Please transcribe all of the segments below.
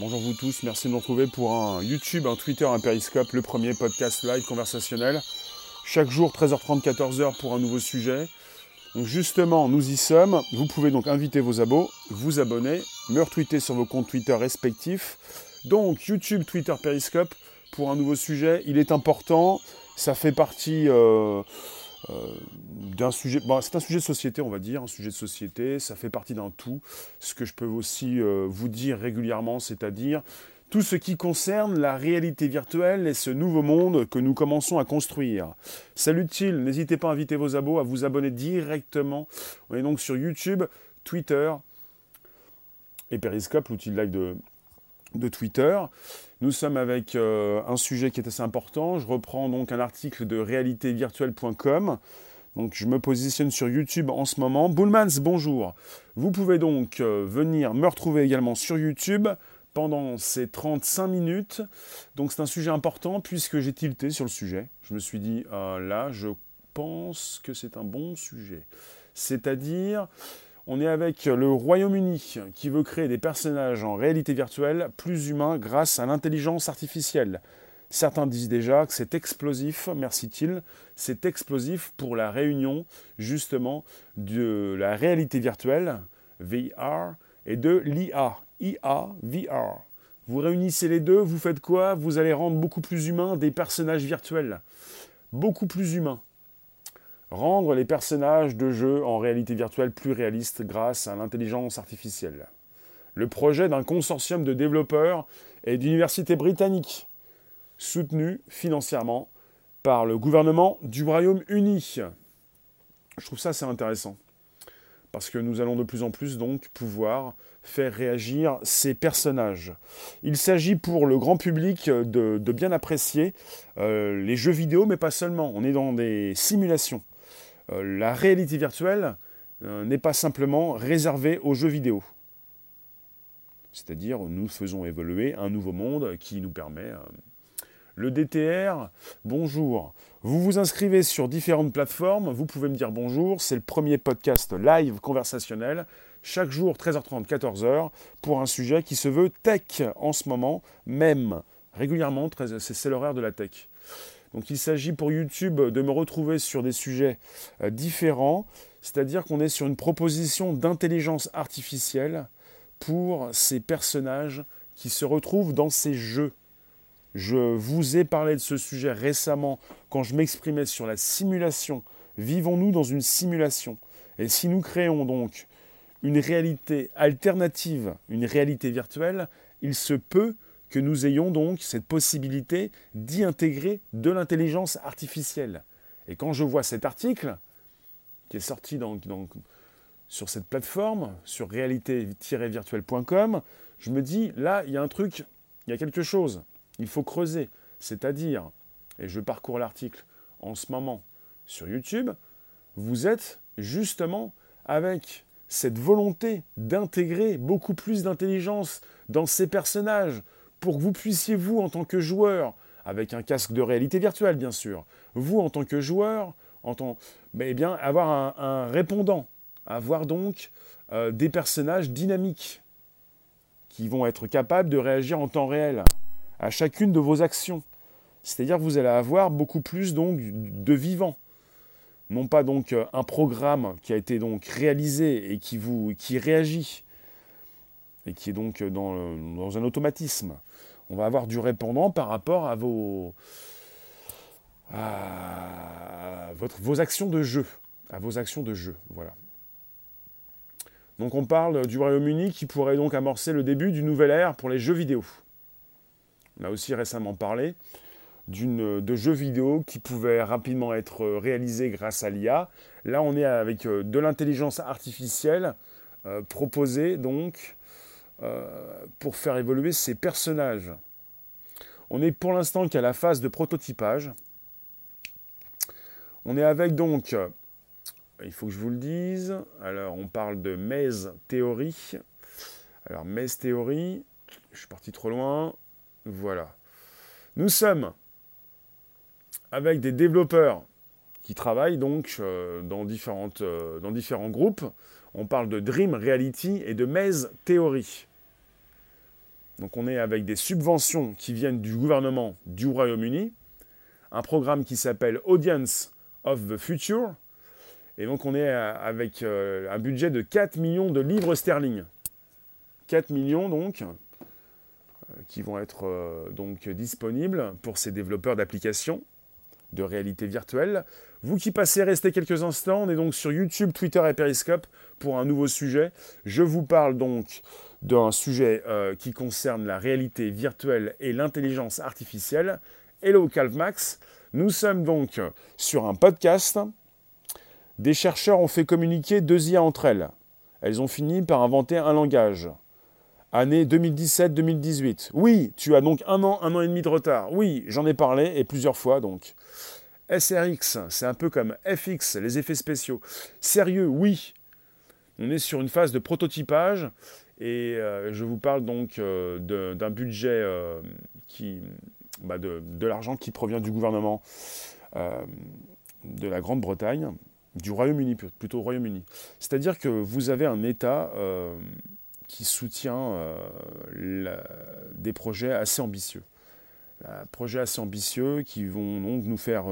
Bonjour vous tous, merci de nous retrouver pour un YouTube, un Twitter, un Periscope, le premier podcast live conversationnel. Chaque jour, 13h30, 14h pour un nouveau sujet. Donc justement, nous y sommes. Vous pouvez donc inviter vos abos, vous abonner, me retweeter sur vos comptes Twitter respectifs. Donc YouTube, Twitter, Periscope pour un nouveau sujet. Il est important. Ça fait partie euh, d'un sujet. c'est un sujet de société, on va dire, un sujet de société. Ça fait partie d'un tout. Ce que je peux aussi euh, vous dire régulièrement, c'est-à-dire tout ce qui concerne la réalité virtuelle et ce nouveau monde que nous commençons à construire. Salut-il, n'hésitez pas à inviter vos abos, à vous abonner directement. On est donc sur YouTube, Twitter et Periscope, l'outil de live de, de Twitter. Nous sommes avec euh, un sujet qui est assez important. Je reprends donc un article de réalitévirtuelle.com. Donc je me positionne sur YouTube en ce moment. Bullmans, bonjour. Vous pouvez donc euh, venir me retrouver également sur YouTube pendant ces 35 minutes. Donc c'est un sujet important puisque j'ai tilté sur le sujet. Je me suis dit, euh, là, je pense que c'est un bon sujet. C'est-à-dire on est avec le Royaume-Uni qui veut créer des personnages en réalité virtuelle plus humains grâce à l'intelligence artificielle. Certains disent déjà que c'est explosif, merci-t-il, c'est explosif pour la réunion justement de la réalité virtuelle, VR, et de l'IA, IA, VR. Vous réunissez les deux, vous faites quoi? Vous allez rendre beaucoup plus humains des personnages virtuels. Beaucoup plus humains rendre les personnages de jeu en réalité virtuelle plus réalistes grâce à l'intelligence artificielle. Le projet d'un consortium de développeurs et d'universités britanniques, soutenu financièrement par le gouvernement du Royaume-Uni. Je trouve ça assez intéressant, parce que nous allons de plus en plus donc pouvoir faire réagir ces personnages. Il s'agit pour le grand public de, bien apprécier euh, les jeux vidéo, mais pas seulement. On est dans des simulations. Euh, la réalité virtuelle euh, n'est pas simplement réservée aux jeux vidéo. C'est-à-dire, nous faisons évoluer un nouveau monde qui nous permet... Euh, le DTR, bonjour. Vous vous inscrivez sur différentes plateformes, vous pouvez me dire bonjour, c'est le premier podcast live conversationnel, chaque jour 13h30, 14h, pour un sujet qui se veut tech en ce moment, même régulièrement, c'est l'horaire de la tech. Donc il s'agit pour YouTube de me retrouver sur des sujets euh, différents, c'est-à-dire qu'on est sur une proposition d'intelligence artificielle pour ces personnages qui se retrouvent dans ces jeux. Je vous ai parlé de ce sujet récemment quand je m'exprimais sur la simulation. Vivons-nous dans une simulation? Et si nous créons donc une réalité alternative, une réalité virtuelle, il se peut que nous ayons donc cette possibilité d'y intégrer de l'intelligence artificielle. Et quand je vois cet article, qui est sorti sur cette plateforme, sur réalité-virtuelle.com, je me dis, là, il y a un truc, il y a quelque chose, il faut creuser. C'est-à-dire, et je parcours l'article en ce moment sur YouTube, vous êtes justement avec cette volonté d'intégrer beaucoup plus d'intelligence dans ces personnages, pour que vous puissiez, vous, en tant que joueur, avec un casque de réalité virtuelle, bien sûr, vous, en tant que joueur, en tant, eh bien, avoir un, répondant, avoir donc euh, des personnages dynamiques qui vont être capables de réagir en temps réel à chacune de vos actions. C'est-à-dire que vous allez avoir beaucoup plus donc de vivants. Non pas donc un programme qui a été donc réalisé et qui vous qui réagit et qui est donc dans, dans un automatisme on va avoir du répondant par rapport à vos, actions de jeu. À vos actions de jeu. Voilà. Donc on parle du Royaume-Uni qui pourrait donc amorcer le début d'une nouvelle ère pour les jeux vidéo. On a aussi récemment parlé de jeux vidéo qui pouvaient rapidement être réalisés grâce à l'IA. Là, on est avec euh, de l'intelligence artificielle euh, proposée donc euh, pour faire évoluer ces personnages. On est pour l'instant qu'à la phase de prototypage. On est avec donc, euh, il faut que je vous le dise, alors on parle de Maze Theory. Alors Maze Theory, je suis parti trop loin, voilà. Nous sommes avec des développeurs qui travaillent donc euh, dans, différentes, dans différents groupes. On parle de Dream Reality et de Maze Theory. Donc on est avec des subventions qui viennent du gouvernement du Royaume-Uni, un programme qui s'appelle Audience of the Future, et donc on est avec un budget de 4 millions de livres sterling. 4 millions donc, qui vont être donc disponibles pour ces développeurs d'applications de réalité virtuelle. Vous qui passez, restez quelques instants. On est donc sur YouTube, Twitter et Periscope pour un nouveau sujet. Je vous parle donc d'un sujet euh, qui concerne la réalité virtuelle et l'intelligence artificielle. Hello Calvmax. Nous sommes donc sur un podcast. Des chercheurs ont fait communiquer deux IA entre elles. Elles ont fini par inventer un langage. Année 2017-2018. Oui, tu as donc un an, un an et demi de retard. Oui, j'en ai parlé et plusieurs fois donc. SRX, c'est un peu comme FX, les effets spéciaux. Sérieux, oui. On est sur une phase de prototypage et euh, je vous parle donc euh, d'un budget euh, qui, bah, de, l'argent qui provient du gouvernement de la Grande-Bretagne, du Royaume-Uni plutôt Royaume-Uni. C'est-à-dire que vous avez un État qui soutient des projets assez ambitieux projets assez ambitieux qui vont donc nous faire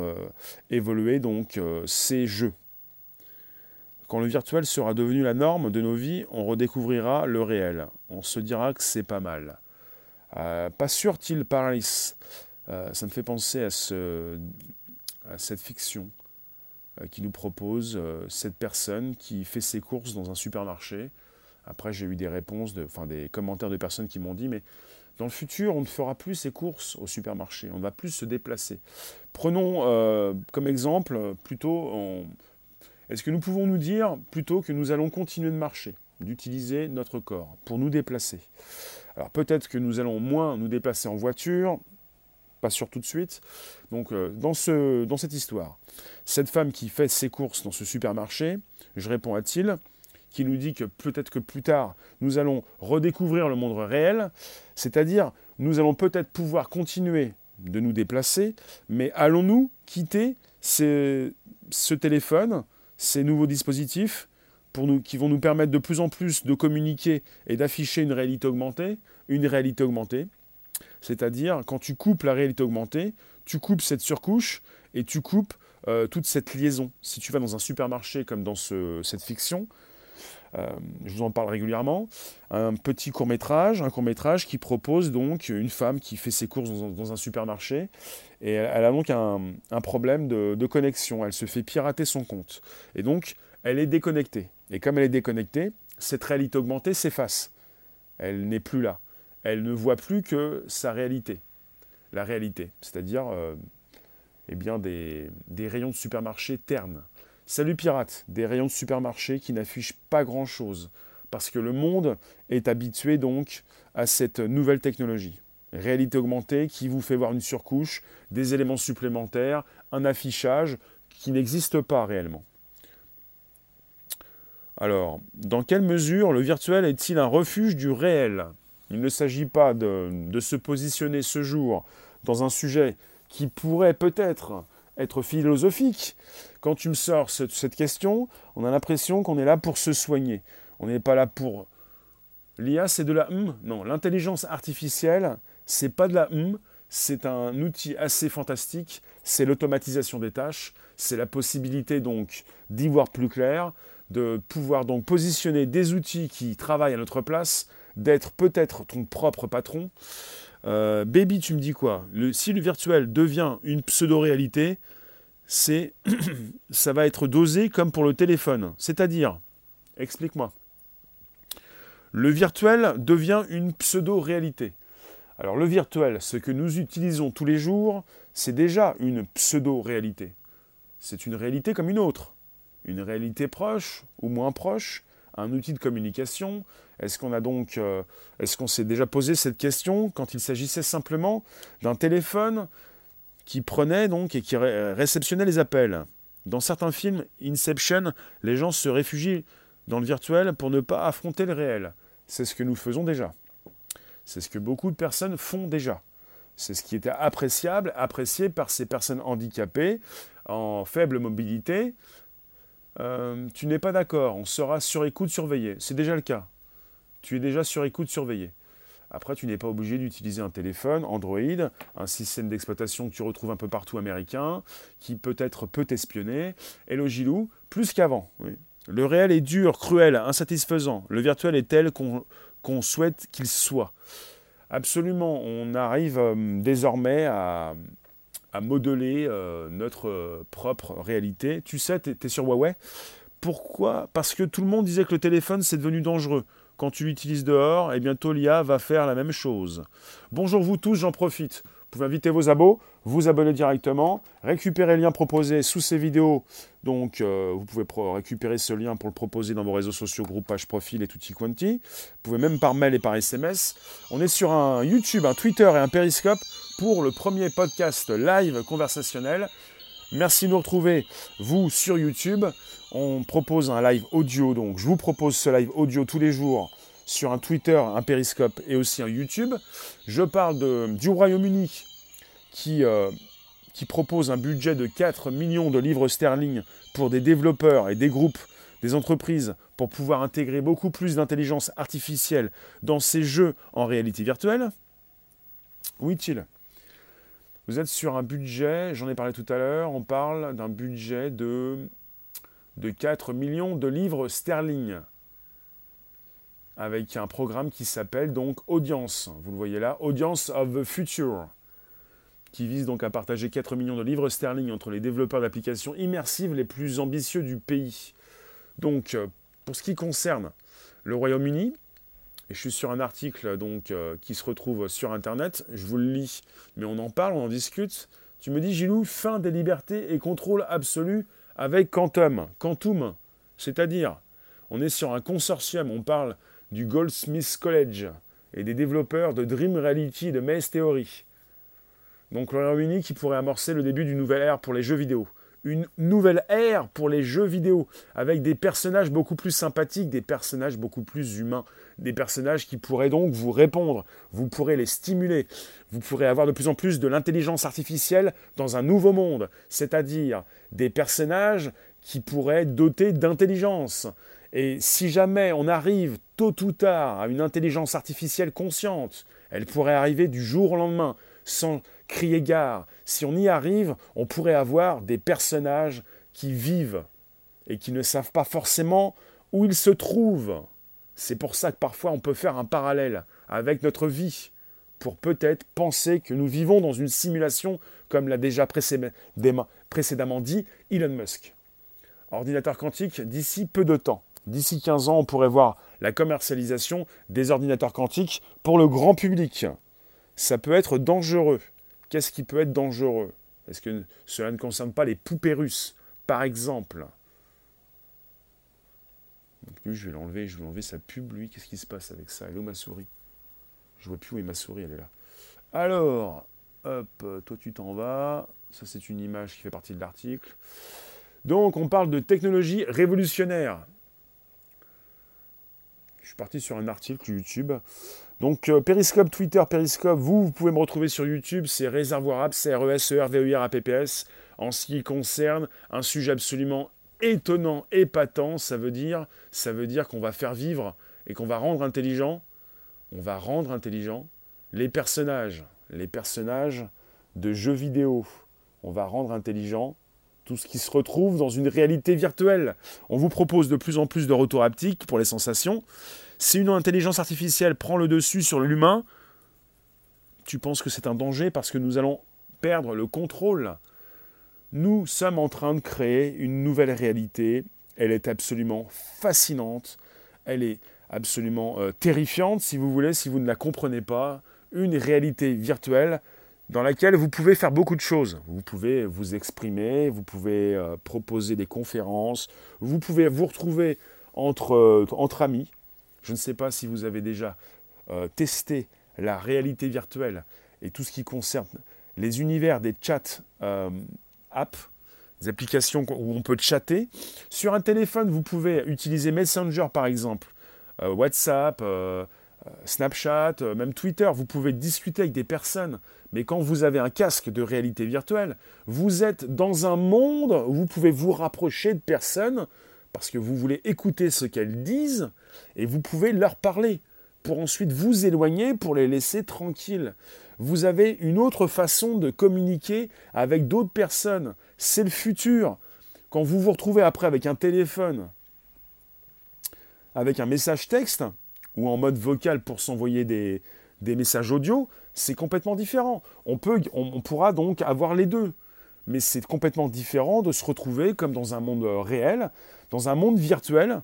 évoluer donc ces jeux. Quand le virtuel sera devenu la norme de nos vies, on redécouvrira le réel. On se dira que c'est pas mal. Euh, pas sûr Till Paris. ça me fait penser à, ce, à cette fiction qui nous propose cette personne qui fait ses courses dans un supermarché. Après, j'ai eu des réponses, enfin des commentaires de personnes qui m'ont dit, mais dans le futur, on ne fera plus ses courses au supermarché, on ne va plus se déplacer. Prenons euh, comme exemple plutôt, est-ce que nous pouvons nous dire plutôt que nous allons continuer de marcher, d'utiliser notre corps pour nous déplacer? Alors peut-être que nous allons moins nous déplacer en voiture, pas sûr tout de suite. Donc euh, dans, ce, dans cette histoire, cette femme qui fait ses courses dans ce supermarché, je réponds à-t-il, qui nous dit que peut-être que plus tard, nous allons redécouvrir le monde réel, c'est-à-dire nous allons peut-être pouvoir continuer de nous déplacer, mais allons-nous quitter ce téléphone, ces nouveaux dispositifs, qui vont nous permettre de plus en plus de communiquer et d'afficher une réalité augmentée, une réalité augmentée, c'est-à-dire quand tu coupes la réalité augmentée, tu coupes cette surcouche et tu coupes euh, toute cette liaison. Si tu vas dans un supermarché comme dans cette fiction, je vous en parle régulièrement, un petit court métrage, un court métrage qui propose donc une femme qui fait ses courses dans, un supermarché et elle, a donc un, problème de, connexion, elle se fait pirater son compte et donc elle est déconnectée. Et comme elle est déconnectée, cette réalité augmentée s'efface. Elle n'est plus là. Elle ne voit plus que sa réalité, la réalité, c'est-à-dire euh, eh bien des rayons de supermarché ternes. Salut pirates, des rayons de supermarché qui n'affichent pas grand-chose, parce que le monde est habitué donc à cette nouvelle technologie. Réalité augmentée qui vous fait voir une surcouche, des éléments supplémentaires, un affichage qui n'existe pas réellement. Alors, dans quelle mesure le virtuel est-il un refuge du réel? Il ne s'agit pas de, de, se positionner ce jour dans un sujet qui pourrait peut-être être philosophique. Quand tu me sors cette, question, on a l'impression qu'on est là pour se soigner. On n'est pas là pour... L'IA, c'est de la hum. Non, l'intelligence artificielle, c'est pas de la hum. C'est un outil assez fantastique. C'est l'automatisation des tâches. C'est la possibilité donc d'y voir plus clair, de pouvoir donc positionner des outils qui travaillent à notre place, d'être peut-être ton propre patron. Euh, baby, tu me dis quoi? Si le virtuel devient une pseudo-réalité, c'est ça va être dosé comme pour le téléphone. C'est-à-dire, explique-moi. Le virtuel devient une pseudo-réalité. Alors le virtuel, ce que nous utilisons tous les jours, c'est déjà une pseudo-réalité. C'est une réalité comme une autre. Une réalité proche ou moins proche, un outil de communication, euh, est-ce qu'on s'est déjà posé cette question quand il s'agissait simplement d'un téléphone qui prenait donc et qui réceptionnait les appels? Dans certains films, Inception, les gens se réfugient dans le virtuel pour ne pas affronter le réel. C'est ce que nous faisons déjà. C'est ce que beaucoup de personnes font déjà. C'est ce qui était appréciable, apprécié par ces personnes handicapées, en faible mobilité. Euh, tu n'es pas d'accord, on sera sur écoute surveillé. C'est déjà le cas tu es déjà sur écoute surveillée. Après, tu n'es pas obligé d'utiliser un téléphone Android, un système d'exploitation que tu retrouves un peu partout américain, qui peut-être peut t'espionner. Hello Gilou, plus qu'avant. Le réel est dur, cruel, insatisfaisant. Le virtuel est tel qu'on souhaite qu'il soit. Absolument, on arrive euh, désormais à, modeler euh, notre euh, propre réalité. Tu sais, tu es, sur Huawei? Pourquoi? Parce que tout le monde disait que le téléphone, c'est devenu dangereux. Quand tu l'utilises dehors, et eh bientôt l'IA va faire la même chose. Bonjour vous tous, j'en profite. Vous pouvez inviter vos abos, vous abonner directement, récupérer le lien proposé sous ces vidéos. Donc, euh, vous pouvez récupérer ce lien pour le proposer dans vos réseaux sociaux, groupe, page, profil et tutti quanti. Vous pouvez même par mail et par SMS. On est sur un YouTube, un Twitter et un Periscope pour le premier podcast live conversationnel. Merci de nous retrouver, vous, sur YouTube. On propose un live audio, donc je vous propose ce live audio tous les jours sur un Twitter, un Periscope et aussi un YouTube. Je parle du Royaume-Uni qui, euh, qui propose un budget de 4 millions de livres sterling pour des développeurs et des groupes, des entreprises, pour pouvoir intégrer beaucoup plus d'intelligence artificielle dans ces jeux en réalité virtuelle. Oui, il Vous êtes sur un budget, j'en ai parlé tout à l'heure, on parle d'un budget de, de 4 millions de livres sterling avec un programme qui s'appelle donc Audience. Vous le voyez là, Audience of the Future, qui vise donc à partager 4 millions de livres sterling entre les développeurs d'applications immersives les plus ambitieux du pays. Donc, euh, pour ce qui concerne le Royaume-Uni, et je suis sur un article donc euh, qui se retrouve sur Internet, je vous le lis, mais on en parle, on en discute. Tu me dis, Gilou, fin des libertés et contrôle absolu avec Quantum. Quantum, c'est-à-dire, on est sur un consortium, on parle du Goldsmiths College et des développeurs de Dream Reality de Maze Theory. Donc le Royaume-Uni qui pourrait amorcer le début d'une nouvelle ère pour les jeux vidéo. Une nouvelle ère pour les jeux vidéo, avec des personnages beaucoup plus sympathiques, des personnages beaucoup plus humains, des personnages qui pourraient donc vous répondre, vous pourrez les stimuler, vous pourrez avoir de plus en plus de l'intelligence artificielle dans un nouveau monde, c'est-à-dire des personnages qui pourraient être dotés d'intelligence, et si jamais on arrive tôt ou tard à une intelligence artificielle consciente, elle pourrait arriver du jour au lendemain, sans crier gare. Si on y arrive, on pourrait avoir des personnages qui vivent et qui ne savent pas forcément où ils se trouvent. C'est pour ça que parfois on peut faire un parallèle avec notre vie, pour peut-être penser que nous vivons dans une simulation, comme l'a déjà précédemment dit Elon Musk. Ordinateur quantique d'ici peu de temps. D'ici 15 ans, on pourrait voir la commercialisation des ordinateurs quantiques pour le grand public. Ça peut être dangereux. Qu'est-ce qui peut être dangereux? Est-ce que cela ne concerne pas les poupées russes, par exemple? Lui, je vais l'enlever, je vais enlever sa pub, lui. Qu'est-ce qui se passe avec ça? Hello ma souris. Je vois plus où est ma souris, elle est là. Alors, hop, toi tu t'en vas. Ça c'est une image qui fait partie de l'article. Donc on parle de technologie révolutionnaire je suis parti sur un article YouTube. Donc euh, Periscope, Twitter, Periscope, vous, pouvez me retrouver sur YouTube, c'est Réservoir App, c'est R-E-S-E-R, V-E-R, A-P-P-S. En ce qui concerne un sujet absolument étonnant, épatant, ça veut dire, ça veut dire qu'on va faire vivre et qu'on va rendre intelligent, on va rendre intelligent les personnages, les personnages de jeux vidéo. On va rendre intelligent tout ce qui se retrouve dans une réalité virtuelle. On vous propose de plus en plus de retours haptiques pour les sensations. Si une intelligence artificielle prend le dessus sur l'humain, tu penses que c'est un danger parce que nous allons perdre le contrôle. Nous sommes en train de créer une nouvelle réalité. Elle est absolument fascinante. Elle est absolument euh, terrifiante, si vous voulez, si vous ne la comprenez pas. Une réalité virtuelle dans laquelle vous pouvez faire beaucoup de choses. Vous pouvez vous exprimer, vous pouvez euh, proposer des conférences, vous pouvez vous retrouver entre, euh, entre amis. Je ne sais pas si vous avez déjà euh, testé la réalité virtuelle et tout ce qui concerne les univers des chats apps, des applications où on peut chatter. Sur un téléphone, vous pouvez utiliser Messenger par exemple, WhatsApp, Snapchat, même Twitter. Vous pouvez discuter avec des personnes mais quand vous avez un casque de réalité virtuelle, vous êtes dans un monde où vous pouvez vous rapprocher de personnes parce que vous voulez écouter ce qu'elles disent et vous pouvez leur parler. pour ensuite vous éloigner, pour les laisser tranquilles. Vous avez une autre façon de communiquer avec d'autres personnes. C'est le futur. Quand vous vous retrouvez après avec un téléphone, avec un message texte, ou en mode vocal pour s'envoyer des, messages audio, c'est complètement différent. On, on pourra donc avoir les deux. Mais c'est complètement différent de se retrouver comme dans un monde réel, dans un monde virtuel,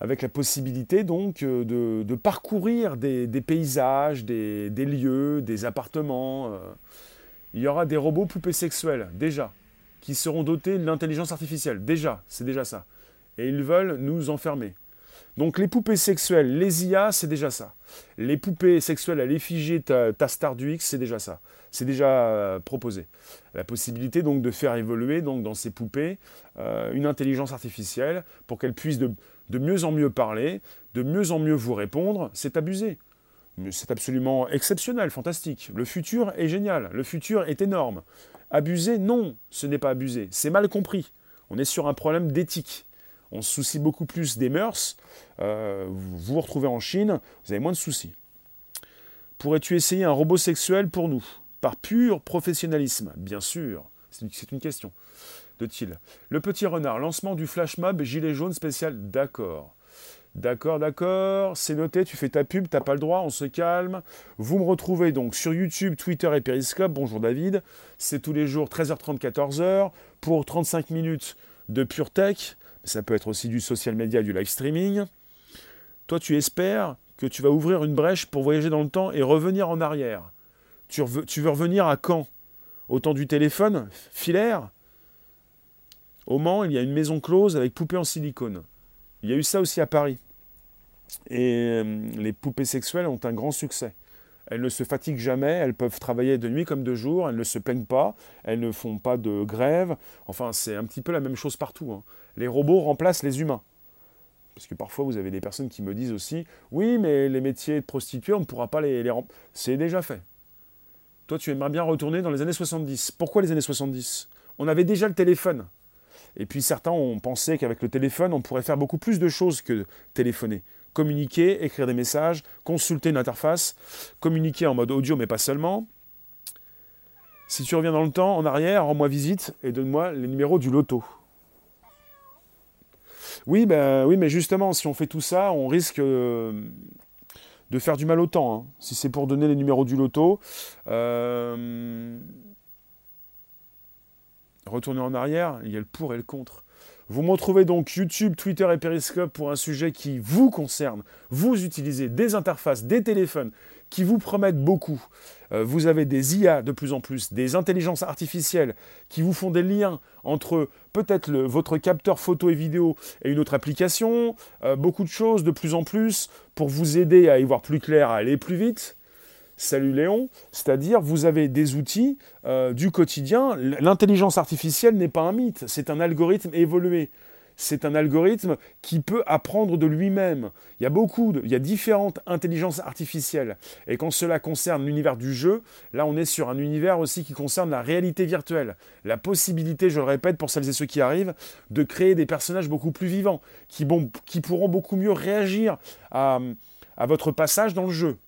avec la possibilité donc euh, de, parcourir des, paysages, des, lieux, des appartements. Euh. Il y aura des robots poupées sexuels, déjà, qui seront dotés de l'intelligence artificielle, déjà, c'est déjà ça. Et ils veulent nous enfermer. Donc les poupées sexuelles, les IA, c'est déjà ça. Les poupées sexuelles à l'effigie ta, ta star du X, c'est déjà ça. C'est déjà euh, proposé. La possibilité donc de faire évoluer donc dans ces poupées une intelligence artificielle pour qu'elle puisse de, de mieux en mieux parler, de mieux en mieux vous répondre, c'est abusé. C'est absolument exceptionnel, fantastique. Le futur est génial, le futur est énorme. Abuser, non, ce n'est pas abusé, c'est mal compris. On est sur un problème d'éthique. On se soucie beaucoup plus des mœurs. Euh, vous vous retrouvez en Chine, vous avez moins de soucis. Pourrais-tu essayer un robot sexuel pour nous? Par pur professionnalisme, bien sûr. C'est une question de Thiel. Le petit renard, lancement du flash mob gilet jaune spécial, d'accord. D'accord, d'accord, c'est noté, tu fais ta pub, t'as pas le droit, on se calme. Vous me retrouvez donc sur YouTube, Twitter et Periscope. Bonjour David, c'est tous les jours 13h30, 14h pour 35 minutes de pure tech. Ça peut être aussi du social media, du live streaming. Toi, tu espères que tu vas ouvrir une brèche pour voyager dans le temps et revenir en arrière. Tu tu veux revenir à quand? Au temps du téléphone? Filaire? Au Mans, il y a une maison close avec poupées en silicone. Il y a eu ça aussi à Paris. Et euh, les poupées sexuelles ont un grand succès. Elles ne se fatiguent jamais, elles peuvent travailler de nuit comme de jour, elles ne se plaignent pas, elles ne font pas de grève. Enfin, c'est un petit peu la même chose partout. Hein. Les robots remplacent les humains. Parce que parfois, vous avez des personnes qui me disent aussi Oui, mais les métiers de prostituée, on ne pourra pas les, les remplacer. C'est déjà fait. Toi, tu aimerais bien retourner dans les années 70. Pourquoi les années 70 On avait déjà le téléphone. Et puis certains ont pensé qu'avec le téléphone, on pourrait faire beaucoup plus de choses que téléphoner. Communiquer, écrire des messages, consulter une interface, communiquer en mode audio, mais pas seulement. Si tu reviens dans le temps, en arrière, rends-moi visite et donne-moi les numéros du loto. Oui, ben, oui, mais justement, si on fait tout ça, on risque euh, de faire du mal au temps. Hein. Si c'est pour donner les numéros du loto, euh, retourner en arrière, il y a le pour et le contre. Vous me retrouvez donc YouTube, Twitter et Periscope pour un sujet qui vous concerne. Vous utilisez des interfaces, des téléphones qui vous promettent beaucoup. Euh, vous avez des IA de plus en plus, des intelligences artificielles qui vous font des liens entre peut-être votre capteur photo et vidéo et une autre application. Euh, beaucoup de choses de plus en plus pour vous aider à y voir plus clair, à aller plus vite. Salut Léon, c'est-à-dire vous avez des outils euh, du quotidien. L'intelligence artificielle n'est pas un mythe, c'est un algorithme évolué. C'est un algorithme qui peut apprendre de lui-même. Il y a beaucoup, il y différentes intelligences artificielles. Et quand cela concerne l'univers du jeu, là on est sur un univers aussi qui concerne la réalité virtuelle. La possibilité, je le répète pour celles et ceux qui arrivent, de créer des personnages beaucoup plus vivants, qui, pourront beaucoup mieux réagir à votre passage dans le jeu.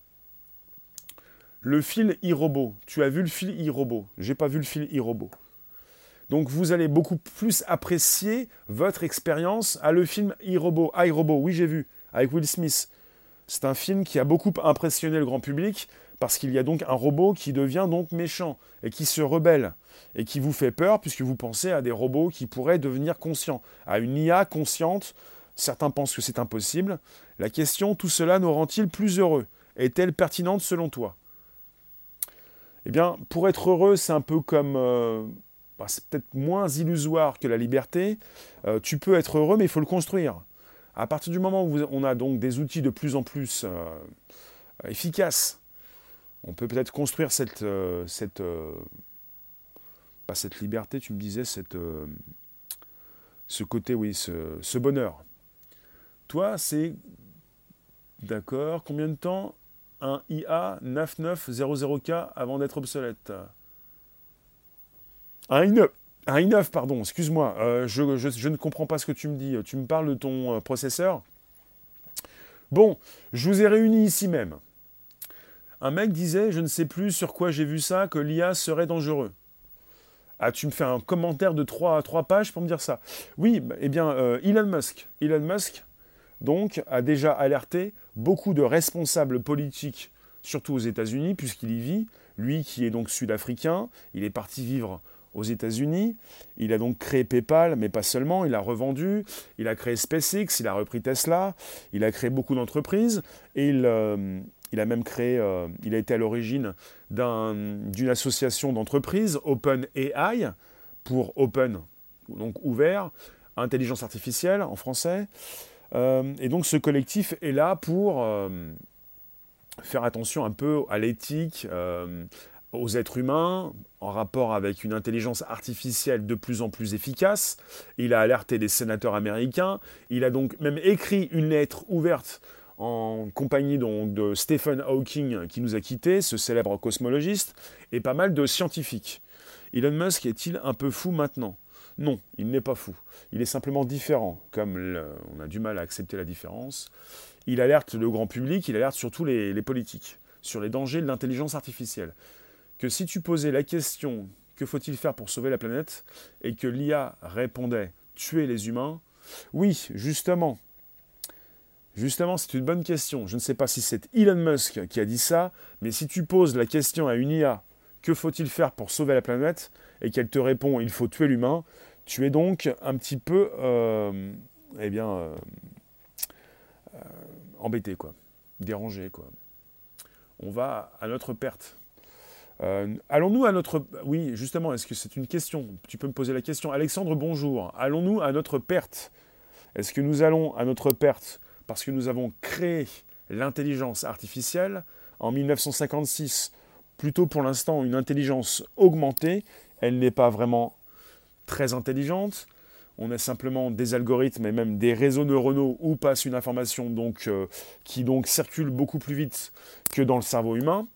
Le fil e-robot. Tu as vu le fil e-robot. J'ai pas vu le fil e-robot. Donc vous allez beaucoup plus apprécier votre expérience à le film e-robot. iRobot, oui j'ai vu, avec Will Smith. C'est un film qui a beaucoup impressionné le grand public parce qu'il y a donc un robot qui devient donc méchant et qui se rebelle et qui vous fait peur puisque vous pensez à des robots qui pourraient devenir conscients, à une IA consciente. Certains pensent que c'est impossible. La question, tout cela nous rend-il plus heureux? Est-elle pertinente selon toi? Eh bien, pour être heureux, c'est un peu comme... Euh, bah, c'est peut-être moins illusoire que la liberté. Euh, tu peux être heureux, mais il faut le construire. À partir du moment où on a donc des outils de plus en plus euh, efficaces, on peut peut-être construire cette... cette pas cette liberté, tu me disais, cette, ce côté, oui, ce, ce bonheur. Toi, c'est... D'accord, combien de temps un IA 9900K avant d'être obsolète. Un i9, un i9 pardon, excuse-moi, euh, je, ne comprends pas ce que tu me dis. Tu me parles de ton euh, processeur Bon, je vous ai réunis ici même. Un mec disait, je ne sais plus sur quoi j'ai vu ça, que l'IA serait dangereux. Ah, tu me fais un commentaire de 3 trois pages pour me dire ça. Oui, bah, eh bien, euh, Elon Musk. Elon Musk, donc, a déjà alerté beaucoup de responsables politiques, surtout aux États-Unis, puisqu'il y vit. Lui qui est donc sud-africain, il est parti vivre aux États-Unis. Il a donc créé PayPal, mais pas seulement, il a revendu, il a créé SpaceX, il a repris Tesla, il a créé beaucoup d'entreprises et il, euh, a même créé, euh, il a été à l'origine d'une association d'entreprises, OpenAI, pour Open, donc ouvert, intelligence artificielle en français. Euh, et donc ce collectif est là pour faire attention un peu à l'éthique, aux êtres humains en rapport avec une intelligence artificielle de plus en plus efficace. Il a alerté les sénateurs américains. Il a donc même écrit une lettre ouverte en compagnie donc de Stephen Hawking qui nous a quittés, ce célèbre cosmologiste, et pas mal de scientifiques. Elon Musk est-il un peu fou maintenant? Non, il n'est pas fou. Il est simplement différent, comme on a du mal à accepter la différence. Il alerte le grand public, il alerte surtout les politiques sur les dangers de l'intelligence artificielle que si tu posais la question que faut-il faire pour sauver la planète et que l'IA répondait tuer les humains, oui, justement. Justement, c'est une bonne question. Je ne sais pas si c'est Elon Musk qui a dit ça, mais si tu poses la question à une IA, que faut-il faire pour sauver la planète, et qu'elle te répond, il faut tuer l'humain, tu es donc un petit peu, euh, eh bien, euh, euh, embêté, quoi, dérangé, quoi. On va à notre perte. Allons-nous à notre... Oui, justement, est-ce que c'est une question? Tu peux me poser la question. Alexandre, bonjour. Allons-nous à notre perte? Est-ce que nous allons à notre perte parce que nous avons créé l'intelligence artificielle? En 1956 Plutôt pour l'instant une intelligence augmentée. Elle n'est pas vraiment très intelligente. On a simplement des algorithmes et même des réseaux neuronaux où passe une information donc, euh, qui donc circule beaucoup plus vite que dans le cerveau humain.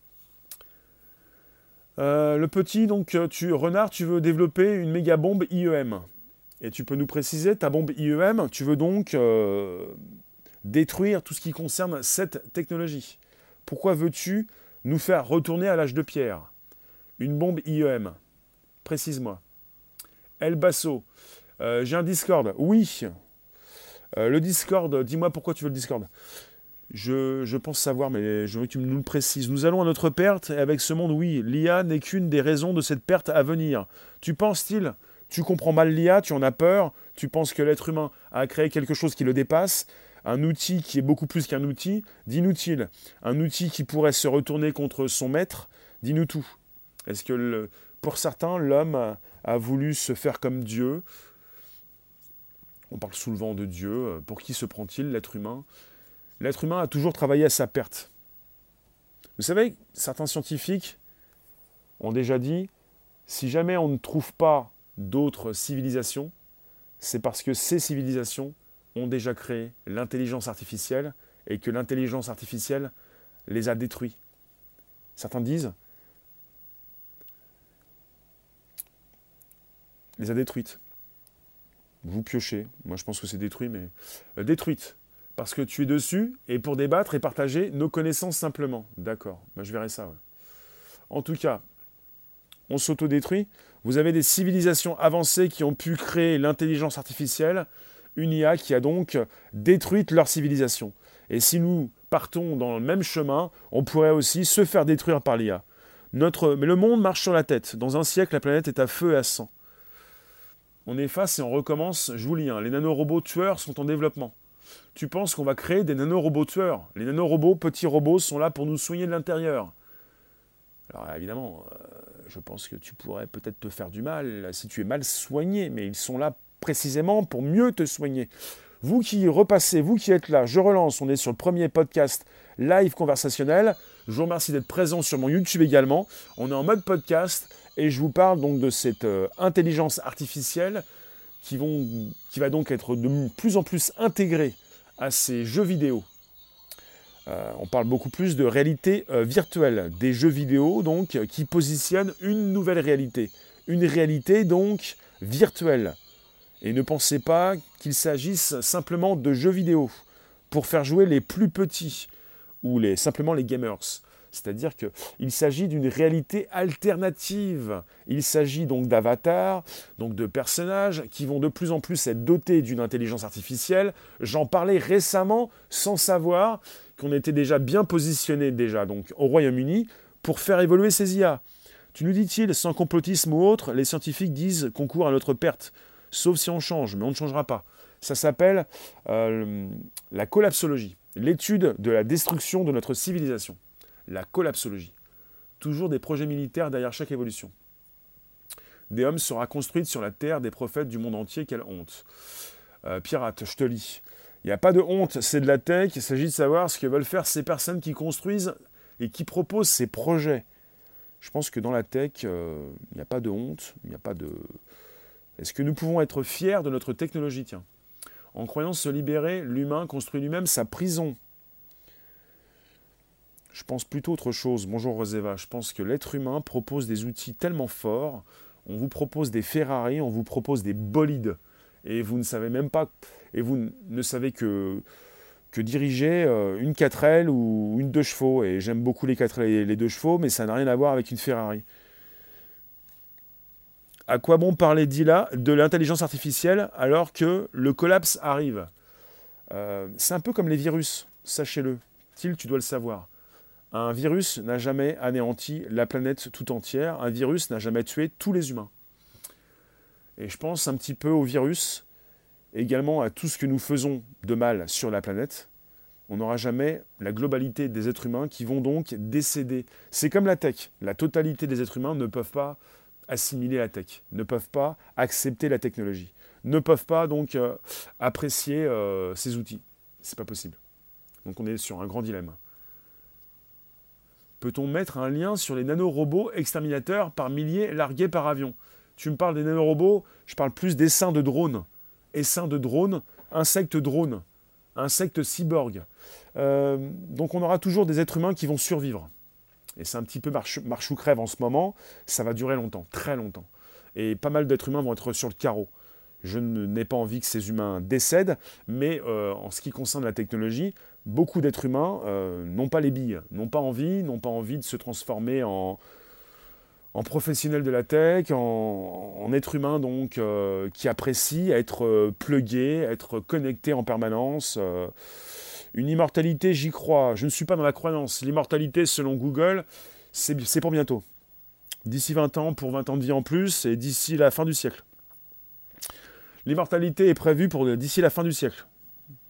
Euh, le petit, donc, euh, tu, renard, tu veux développer une méga bombe IEM. Et tu peux nous préciser, ta bombe IEM, tu veux donc détruire tout ce qui concerne cette technologie. Pourquoi veux-tu nous faire retourner à l'âge de pierre? Une bombe IEM. Précise-moi. El Basso, j'ai un Discord. Oui. le Discord, dis-moi pourquoi tu veux le Discord. Je, pense savoir, mais je veux que tu nous le précises. Nous allons à notre perte, et avec ce monde, oui, l'IA n'est qu'une des raisons de cette perte à venir. Tu penses-t-il? Tu comprends mal l'IA, tu en as peur, tu penses que l'être humain a créé quelque chose qui le dépasse, un outil qui est beaucoup plus qu'un outil, d'inutile. Un outil qui pourrait se retourner contre son maître, dis-nous tout. Est-ce que, pour certains, l'homme a, voulu se faire comme Dieu On parle souvent de Dieu. Pour qui se prend-il, l'être humain? L'être humain a toujours travaillé à sa perte. Vous savez, certains scientifiques ont déjà dit, si jamais on ne trouve pas d'autres civilisations, c'est parce que ces civilisations ont déjà créé l'intelligence artificielle et que l'intelligence artificielle les a détruits. Certains disent, les a détruites. Vous piochez. Moi, je pense que c'est détruit, mais euh, détruites parce que tu es dessus et pour débattre et partager nos connaissances simplement. D'accord, bah, je verrai ça. En tout cas, on s'autodétruit. Vous avez des civilisations avancées qui ont pu créer l'intelligence artificielle, une IA qui a donc détruit leur civilisation. Et si nous partons dans le même chemin, on pourrait aussi se faire détruire par l'IA. Notre... Mais le monde marche sur la tête. Dans un siècle, la planète est à feu et à sang. On efface et on recommence. Je vous lis, hein. les nanorobots tueurs sont en développement tu penses qu'on va créer des nanorobots tueurs? Les nanorobots, petits robots, sont là pour nous soigner de l'intérieur. Alors évidemment, euh, je pense que tu pourrais peut-être te faire du mal si tu es mal soigné, mais ils sont là précisément pour mieux te soigner. Vous qui repassez, vous qui êtes là, je relance, on est sur le premier podcast live conversationnel. Je vous remercie d'être présent sur mon YouTube également. On est en mode podcast et je vous parle donc de cette euh, intelligence artificielle qui, va donc être de plus en plus intégrée à ces jeux vidéo. Euh, on parle beaucoup plus de réalité euh, virtuelle, des jeux vidéo donc qui positionnent une nouvelle réalité, une réalité donc virtuelle. Et ne pensez pas qu'il s'agisse simplement de jeux vidéo. pour faire jouer les plus petits ou simplement les gamers. C'est-à-dire qu'il s'agit d'une réalité alternative. Il s'agit donc d'avatars, donc de personnages qui vont de plus en plus être dotés d'une intelligence artificielle. J'en parlais récemment sans savoir qu'on était déjà bien positionné déjà donc au Royaume-Uni pour faire évoluer ces IA. Tu nous dis-t-il, sans complotisme ou autre, les scientifiques disent qu'on court à notre perte, sauf si on change, mais on ne changera pas. Ça s'appelle euh, la collapsologie, l'étude de la destruction de notre civilisation la collapsologie. Toujours des projets militaires derrière chaque évolution. Des hommes sera construite sur la terre des prophètes du monde entier, quelle honte. Euh, pirate, je te lis. Il n'y a pas de honte, c'est de la tech, il s'agit de savoir ce que veulent faire ces personnes qui construisent et qui proposent ces projets. Je pense que dans la tech, euh, il n'y a pas de honte, il n'y a pas de... Est-ce que nous pouvons être fiers de notre technologie? Tiens. En croyant se libérer, l'humain construit lui-même sa prison. Je pense plutôt autre chose. Bonjour Roseva. Je pense que l'être humain propose des outils tellement forts. On vous propose des Ferrari, on vous propose des bolides. Et vous ne savez même pas. Et vous ne savez que, que diriger euh, une 4L ou une 2 chevaux. Et j'aime beaucoup les 4L et les 2 chevaux, mais ça n'a rien à voir avec une Ferrari. À quoi bon parler d'ILA, de l'intelligence artificielle alors que le collapse arrive? Euh, C'est un peu comme les virus, sachez-le. Til, tu dois le savoir. Un virus n'a jamais anéanti la planète tout entière. Un virus n'a jamais tué tous les humains. Et je pense un petit peu au virus, également à tout ce que nous faisons de mal sur la planète. On n'aura jamais la globalité des êtres humains qui vont donc décéder. C'est comme la tech. La totalité des êtres humains ne peuvent pas assimiler la tech, ne peuvent pas accepter la technologie, ne peuvent pas donc euh, apprécier euh, ces outils. C'est pas possible. Donc on est sur un grand dilemme. Peut-on mettre un lien sur les nanorobots exterminateurs par milliers largués par avion? Tu me parles des nanorobots, je parle plus d'essaims de drones. Essaims de drones, insectes drones, insectes cyborgs. Euh, donc on aura toujours des êtres humains qui vont survivre. Et c'est un petit peu marche, marche ou crève en ce moment, ça va durer longtemps, très longtemps. Et pas mal d'êtres humains vont être sur le carreau. Je n'ai pas envie que ces humains décèdent, mais euh, en ce qui concerne la technologie, beaucoup d'êtres humains euh, n'ont pas les billes, n'ont pas envie, n'ont pas envie de se transformer en, en professionnels de la tech, en, en être humain donc euh, qui apprécie être euh, plugué, être connecté en permanence. une immortalité, j'y crois. Je ne suis pas dans la croyance. L'immortalité, selon Google, c'est pour bientôt. D'ici 20 ans, pour 20 ans de vie en plus, et d'ici la fin du siècle. L'immortalité est prévue pour d'ici la fin du siècle,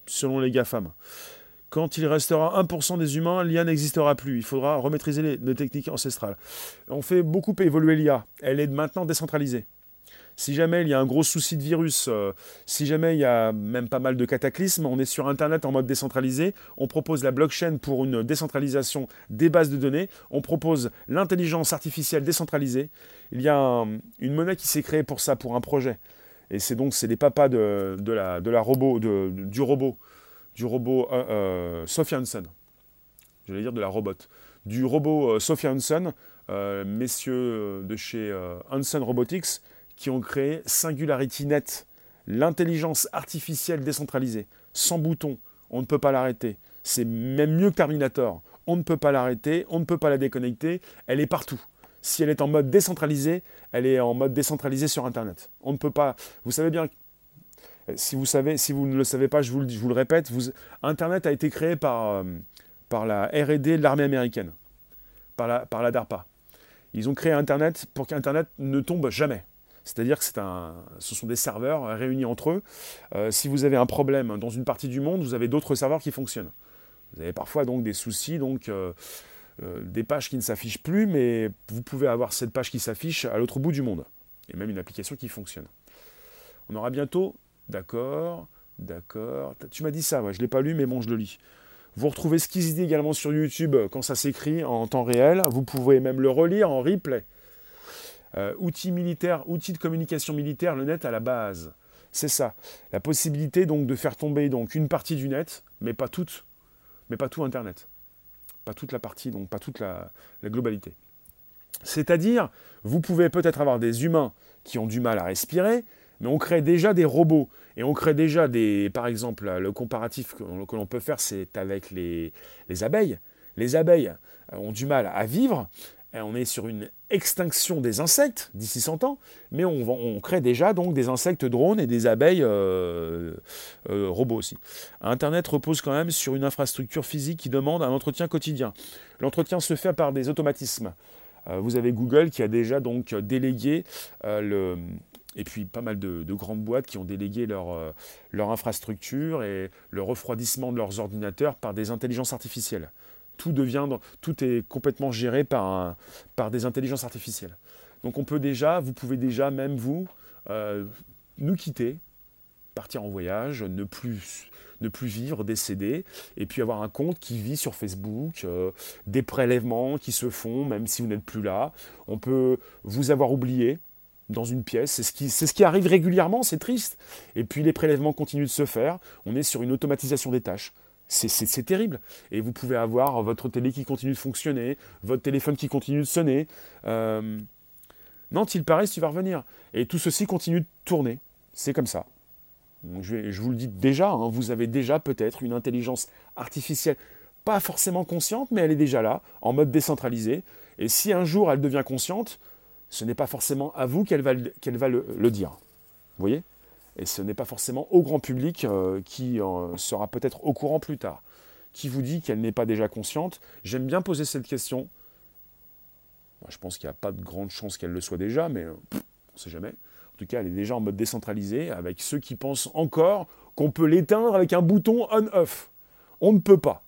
selon les GAFAM. Quand il restera 1% des humains, l'IA n'existera plus. Il faudra remaîtriser les, techniques ancestrales. On fait beaucoup évoluer l'IA. Elle est maintenant décentralisée. Si jamais il y a un gros souci de virus, euh, si jamais il y a même pas mal de cataclysmes, on est sur Internet en mode décentralisé, on propose la blockchain pour une décentralisation des bases de données, on propose l'intelligence artificielle décentralisée. Il y a une monnaie qui s'est créée pour ça, pour un projet. Et c'est donc c'est les papas de, la, de la robot, du robot du robot euh, euh, Sophia Hansen. J'allais dire de la robot. Du robot euh, Sophia Hansen, messieurs de chez Hansen Robotics, qui ont créé SingularityNet, l'intelligence artificielle décentralisée, sans bouton. On ne peut pas l'arrêter. C'est même mieux que Terminator. On ne peut pas l'arrêter, on ne peut pas la déconnecter, elle est partout. Si elle est en mode décentralisé, elle est en mode décentralisé sur Internet. On ne peut pas. Vous savez bien euh, si vous, savez, si vous ne le savez pas, je vous le, répète, Internet a été créé par, euh, par la RD de l'armée américaine, par la, par la DARPA. Ils ont créé Internet pour qu'Internet ne tombe jamais. C'est-à-dire que un, ce sont des serveurs réunis entre eux. Euh, si vous avez un problème dans une partie du monde, vous avez d'autres serveurs qui fonctionnent. Vous avez parfois donc des soucis, donc des pages qui ne s'affichent plus, mais vous pouvez avoir cette page qui s'affiche à l'autre bout du monde. Et même une application qui fonctionne. On aura bientôt D'accord, d'accord. Tu m'as dit ça, je ne l'ai pas lu, mais bon, je le lis. Vous retrouvez ce qui se dit également sur YouTube quand ça s'écrit en temps réel. Vous pouvez même le relire en replay. Euh, outils militaires, outils de communication militaire, le net à la base. C'est ça. La possibilité donc de faire tomber donc une partie du net, mais pas toute, mais pas tout Internet. Pas toute la partie, donc pas toute la globalité. C'est-à-dire, vous pouvez peut-être avoir des humains qui ont du mal à respirer, mais on crée déjà des robots. Et on crée déjà des. Par exemple, le comparatif que, l'on peut faire, c'est avec les, les abeilles. Les abeilles ont du mal à vivre. On est sur une extinction des insectes d'ici 100 ans, mais on, crée déjà donc des insectes drones et des abeilles euh, euh, robots aussi. Internet repose quand même sur une infrastructure physique qui demande un entretien quotidien. L'entretien se fait par des automatismes. Euh, vous avez Google qui a déjà donc délégué et puis pas mal de, grandes boîtes qui ont délégué leur infrastructure et le refroidissement de leurs ordinateurs par des intelligences artificielles tout devient, tout est complètement géré par, des intelligences artificielles. Donc on peut déjà, vous pouvez déjà, même vous, euh, nous quitter, partir en voyage, ne plus, ne plus vivre, décéder, et puis avoir un compte qui vit sur Facebook, euh, des prélèvements qui se font, même si vous n'êtes plus là. On peut vous avoir oublié dans une pièce, c'est ce, qui, c'est ce qui arrive régulièrement, c'est triste. Et puis les prélèvements continuent de se faire, on est sur une automatisation des tâches. C'est terrible. Et vous pouvez avoir votre télé qui continue de fonctionner, votre téléphone qui continue de sonner. Euh, non, il paraît, tu vas revenir. Et tout ceci continue de tourner. C'est comme ça. je, vous le dis déjà, hein, vous avez déjà peut-être une intelligence artificielle, pas forcément consciente, mais elle est déjà là, en mode décentralisé. Et si un jour elle devient consciente, ce n'est pas forcément à vous qu'elle va, le dire. Vous voyez? Et ce n'est pas forcément au grand public euh, qui sera peut-être au courant plus tard. Qui vous dit qu'elle n'est pas déjà consciente? J'aime bien poser cette question. je pense qu'il n'y a pas de grande chance qu'elle le soit déjà, mais euh, on ne sait jamais. En tout cas, elle est déjà en mode décentralisé, avec ceux qui pensent encore qu'on peut l'éteindre avec un bouton on-off. On ne peut pas.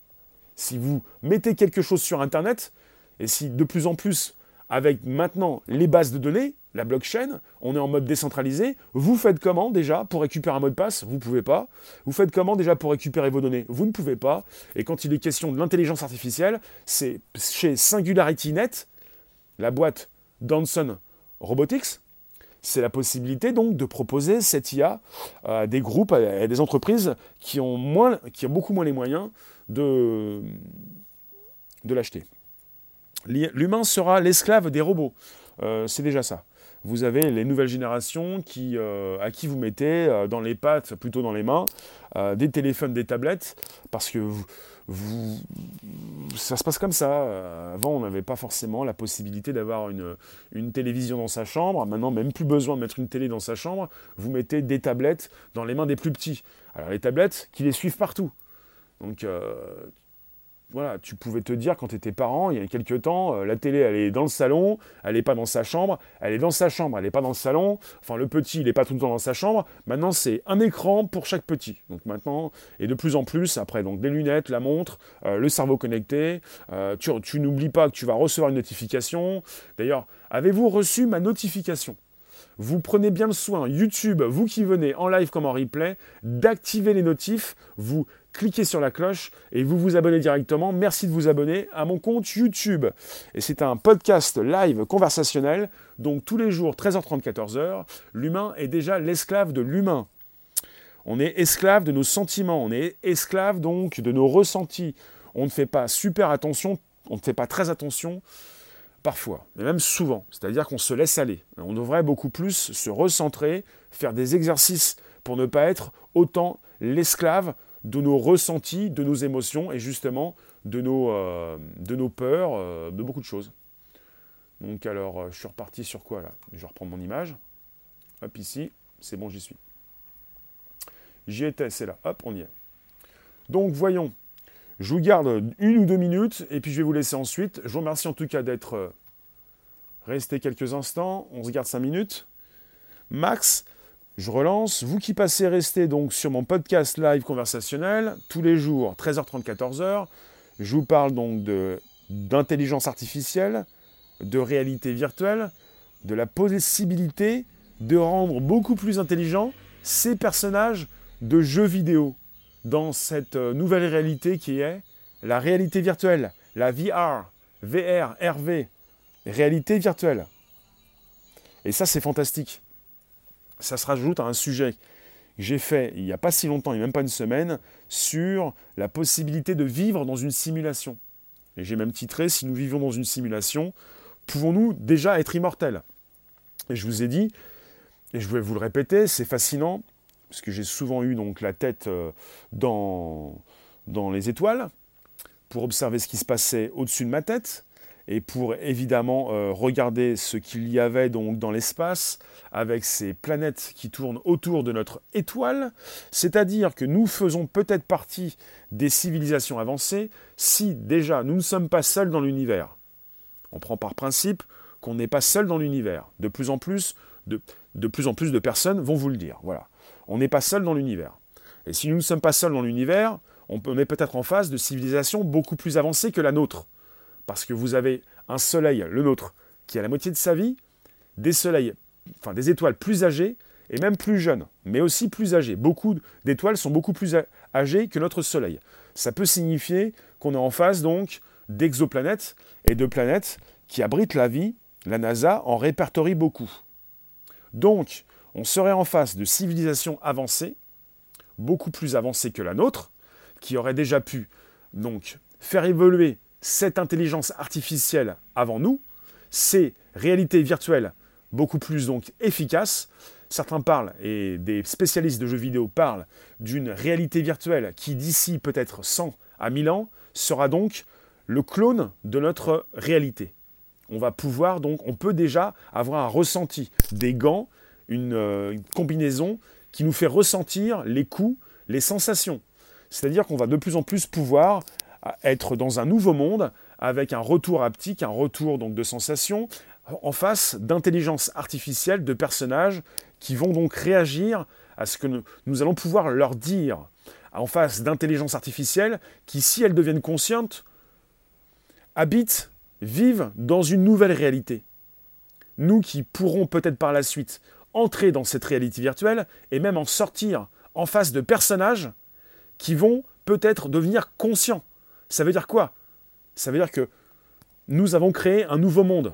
Si vous mettez quelque chose sur Internet, et si de plus en plus, avec maintenant les bases de données, la blockchain, on est en mode décentralisé. Vous faites comment déjà pour récupérer un mot de passe? Vous ne pouvez pas. Vous faites comment déjà pour récupérer vos données? Vous ne pouvez pas. Et quand il est question de l'intelligence artificielle, c'est chez SingularityNet, la boîte Danson Robotics, c'est la possibilité donc de proposer cette IA à des groupes, à des entreprises qui ont, moins, qui ont beaucoup moins les moyens de, l'acheter. L'humain sera l'esclave des robots. Euh, c'est déjà ça vous avez les nouvelles générations qui, euh, à qui vous mettez euh, dans les pattes, plutôt dans les mains, euh, des téléphones, des tablettes, parce que vous, ça se passe comme ça. Avant, on n'avait pas forcément la possibilité d'avoir une, une, télévision dans sa chambre. Maintenant, même plus besoin de mettre une télé dans sa chambre. Vous mettez des tablettes dans les mains des plus petits. Alors les tablettes qui les suivent partout. Donc voilà, tu pouvais te dire quand tu étais parent, il y a quelques temps, euh, la télé, elle est dans le salon, elle n'est pas dans sa chambre, elle est dans sa chambre, elle n'est pas dans le salon. Enfin, le petit, il n'est pas tout le temps dans sa chambre. Maintenant, c'est un écran pour chaque petit. Donc maintenant, et de plus en plus, après, donc des lunettes, la montre, euh, le cerveau connecté. Euh, tu, tu n'oublies pas que tu vas recevoir une notification. D'ailleurs, avez-vous reçu ma notification? Vous prenez bien le soin, YouTube, vous qui venez en live comme en replay, d'activer les notifs, vous cliquez sur la cloche et vous vous abonnez directement. Merci de vous abonner à mon compte YouTube. Et c'est un podcast live conversationnel, donc tous les jours 13h30, 14h. L'humain est déjà l'esclave de l'humain. On est esclave de nos sentiments, on est esclave donc de nos ressentis. On ne fait pas super attention, on ne fait pas très attention parfois, mais même souvent. C'est-à-dire qu'on se laisse aller. On devrait beaucoup plus se recentrer, faire des exercices pour ne pas être autant l'esclave de nos ressentis, de nos émotions et justement de nos, euh, peurs, euh, de beaucoup de choses. Donc alors, euh, je suis reparti sur quoi là? Je vais reprendre mon image. Hop, ici, c'est bon, j'y suis. J'y étais, c'est là. Hop, on y est. Donc voyons. Je vous garde une ou deux minutes et puis je vais vous laisser ensuite. Je vous remercie en tout cas d'être resté quelques instants. On se garde cinq minutes. Max, je relance. Vous qui passez, restez donc sur mon podcast live conversationnel tous les jours, 13h30, 14h. Je vous parle donc d'intelligence artificielle, de réalité virtuelle, de la possibilité de rendre beaucoup plus intelligents ces personnages de jeux vidéo dans cette euh, nouvelle réalité qui est la réalité virtuelle, la VR, VR, RV, réalité virtuelle. Et ça, c'est fantastique ça se rajoute à un sujet que j'ai fait il n'y a pas si longtemps, il n'y a même pas une semaine, sur la possibilité de vivre dans une simulation. Et j'ai même titré Si nous vivions dans une simulation, pouvons-nous déjà être immortels? Et je vous ai dit, et je vais vous le répéter, c'est fascinant, parce que j'ai souvent eu donc la tête euh, dans les étoiles, pour observer ce qui se passait au-dessus de ma tête, et pour évidemment euh, regarder ce qu'il y avait donc dans l'espace avec ces planètes qui tournent autour de notre étoile, c'est-à-dire que nous faisons peut-être partie des civilisations avancées si déjà nous ne sommes pas seuls dans l'univers. On prend par principe qu'on n'est pas seul dans l'univers. De plus en plus de, personnes vont vous le dire. Voilà. On n'est pas seul dans l'univers. Et si nous ne sommes pas seuls dans l'univers, on est peut-être en face de civilisations beaucoup plus avancées que la nôtre. Parce que vous avez un soleil, le nôtre, qui a la moitié de sa vie, des soleils, enfin des étoiles plus âgées et même plus jeunes, mais aussi plus âgées. Beaucoup d'étoiles sont beaucoup plus âgées que notre soleil. Ça peut signifier qu'on est en face donc d'exoplanètes et de planètes qui abritent la vie. La NASA en répertorie beaucoup. Donc, on serait en face de civilisations avancées, beaucoup plus avancées que la nôtre, qui auraient déjà pu donc faire évoluer cette intelligence artificielle avant nous, ces réalités virtuelles beaucoup plus donc efficaces. Certains parlent, et des spécialistes de jeux vidéo parlent, d'une réalité virtuelle qui d'ici peut-être 100 à 1000 ans sera donc le clone de notre réalité. On va pouvoir donc, on peut déjà avoir un ressenti, des gants, une, euh, une combinaison qui nous fait ressentir les coups, les sensations. C'est-à-dire qu'on va de plus en plus pouvoir être dans un nouveau monde avec un retour haptique, un retour donc de sensations, en face d'intelligence artificielle, de personnages qui vont donc réagir à ce que nous, allons pouvoir leur dire, en face d'intelligence artificielle qui, si elles deviennent conscientes, habitent, vivent dans une nouvelle réalité. Nous qui pourrons peut-être par la suite entrer dans cette réalité virtuelle et même en sortir en face de personnages qui vont peut-être devenir conscients ça veut dire quoi? Ça veut dire que nous avons créé un nouveau monde.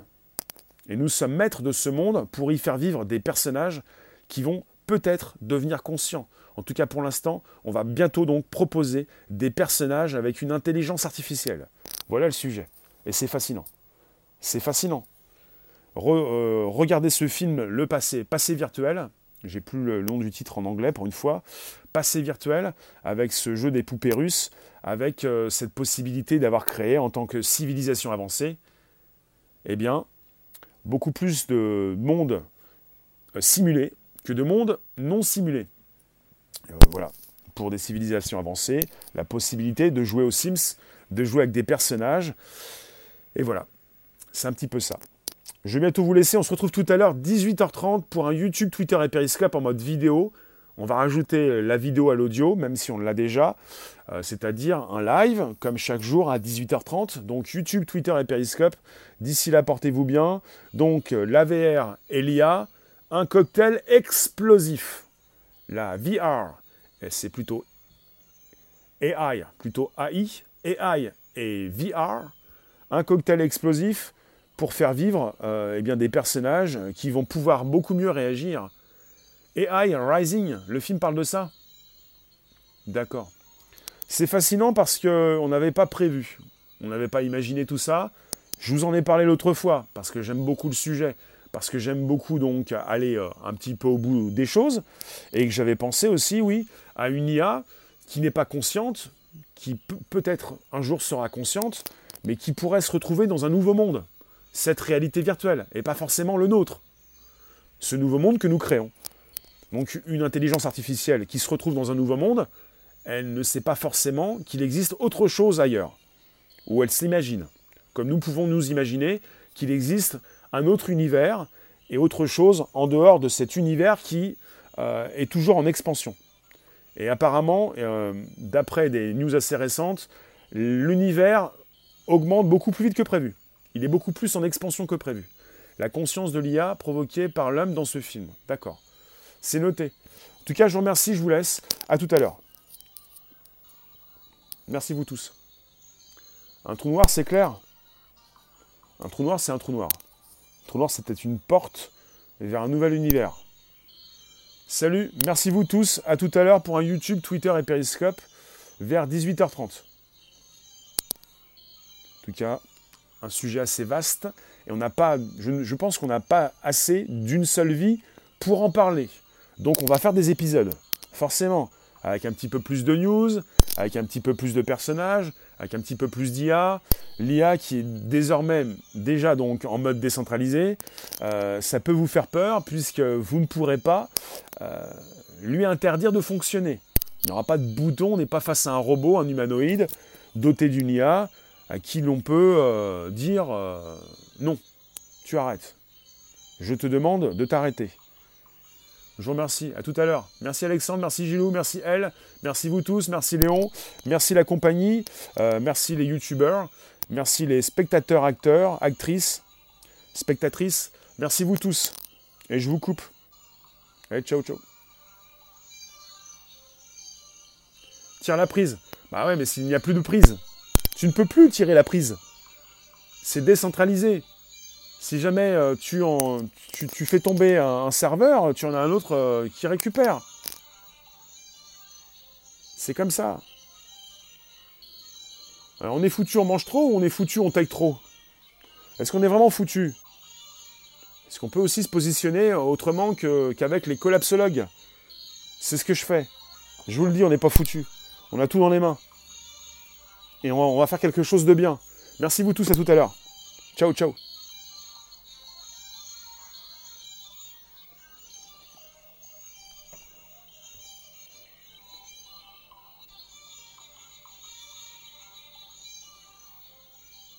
Et nous sommes maîtres de ce monde pour y faire vivre des personnages qui vont peut-être devenir conscients. En tout cas, pour l'instant, on va bientôt donc proposer des personnages avec une intelligence artificielle. Voilà le sujet. Et c'est fascinant. C'est fascinant. Euh, regardez ce film Le passé, passé virtuel. J'ai plus le nom du titre en anglais pour une fois. Passé virtuel, avec ce jeu des poupées russes, avec euh, cette possibilité d'avoir créé en tant que civilisation avancée, eh bien, beaucoup plus de monde euh, simulé que de monde non simulé. Euh, voilà, pour des civilisations avancées, la possibilité de jouer aux Sims, de jouer avec des personnages, et voilà, c'est un petit peu ça. Je vais bientôt vous laisser, on se retrouve tout à l'heure 18h30 pour un YouTube, Twitter et Periscope en mode vidéo. On va rajouter la vidéo à l'audio, même si on l'a déjà, euh, c'est-à-dire un live, comme chaque jour à 18h30. Donc YouTube, Twitter et Periscope. D'ici là, portez-vous bien. Donc euh, la VR et l'IA, un cocktail explosif. La VR, c'est plutôt AI, plutôt AI, AI et VR, un cocktail explosif pour faire vivre euh, eh bien, des personnages qui vont pouvoir beaucoup mieux réagir AI Rising, le film parle de ça D'accord. C'est fascinant parce qu'on n'avait pas prévu, on n'avait pas imaginé tout ça. Je vous en ai parlé l'autre fois parce que j'aime beaucoup le sujet, parce que j'aime beaucoup donc aller euh, un petit peu au bout des choses et que j'avais pensé aussi, oui, à une IA qui n'est pas consciente, qui peut-être un jour sera consciente, mais qui pourrait se retrouver dans un nouveau monde, cette réalité virtuelle, et pas forcément le nôtre. Ce nouveau monde que nous créons. Donc une intelligence artificielle qui se retrouve dans un nouveau monde, elle ne sait pas forcément qu'il existe autre chose ailleurs, ou elle s'imagine, comme nous pouvons nous imaginer qu'il existe un autre univers et autre chose en dehors de cet univers qui euh, est toujours en expansion. Et apparemment, euh, d'après des news assez récentes, l'univers augmente beaucoup plus vite que prévu. Il est beaucoup plus en expansion que prévu. La conscience de l'IA provoquée par l'homme dans ce film. D'accord. C'est noté. En tout cas, je vous remercie, je vous laisse. À tout à l'heure. Merci vous tous. Un trou noir, c'est clair Un trou noir, c'est un trou noir. Un trou noir, c'était une porte vers un nouvel univers. Salut, merci vous tous. À tout à l'heure pour un YouTube, Twitter et Periscope vers 18h30. En tout cas, un sujet assez vaste. Et on n'a pas, je pense qu'on n'a pas assez d'une seule vie pour en parler. Donc on va faire des épisodes, forcément, avec un petit peu plus de news, avec un petit peu plus de personnages, avec un petit peu plus d'IA. L'IA qui est désormais déjà donc en mode décentralisé, euh, ça peut vous faire peur puisque vous ne pourrez pas euh, lui interdire de fonctionner. Il n'y aura pas de bouton, on n'est pas face à un robot, un humanoïde doté d'une IA à qui l'on peut euh, dire non, tu arrêtes. Je te demande de t'arrêter. Je vous remercie. À tout à l'heure. Merci Alexandre, merci Gilou, merci Elle, merci vous tous, merci Léon, merci la compagnie, euh, merci les youtubeurs, merci les spectateurs, acteurs, actrices, spectatrices. Merci vous tous. Et je vous coupe. Allez, ciao, ciao. Tire la prise. Bah ouais, mais s'il n'y a plus de prise, tu ne peux plus tirer la prise. C'est décentralisé. Si jamais euh, tu, fais tomber un, serveur, tu en as un autre euh, qui récupère. C'est comme ça. Alors on est foutu, on mange trop ou on est foutu, on taille trop? Est-ce qu'on est vraiment foutu? Est-ce qu'on peut aussi se positionner autrement qu'avec les collapsologues? C'est ce que je fais. Je vous le dis, on n'est pas foutu. On a tout dans les mains. Et on va faire quelque chose de bien. Merci vous tous, à tout à l'heure. Ciao, ciao.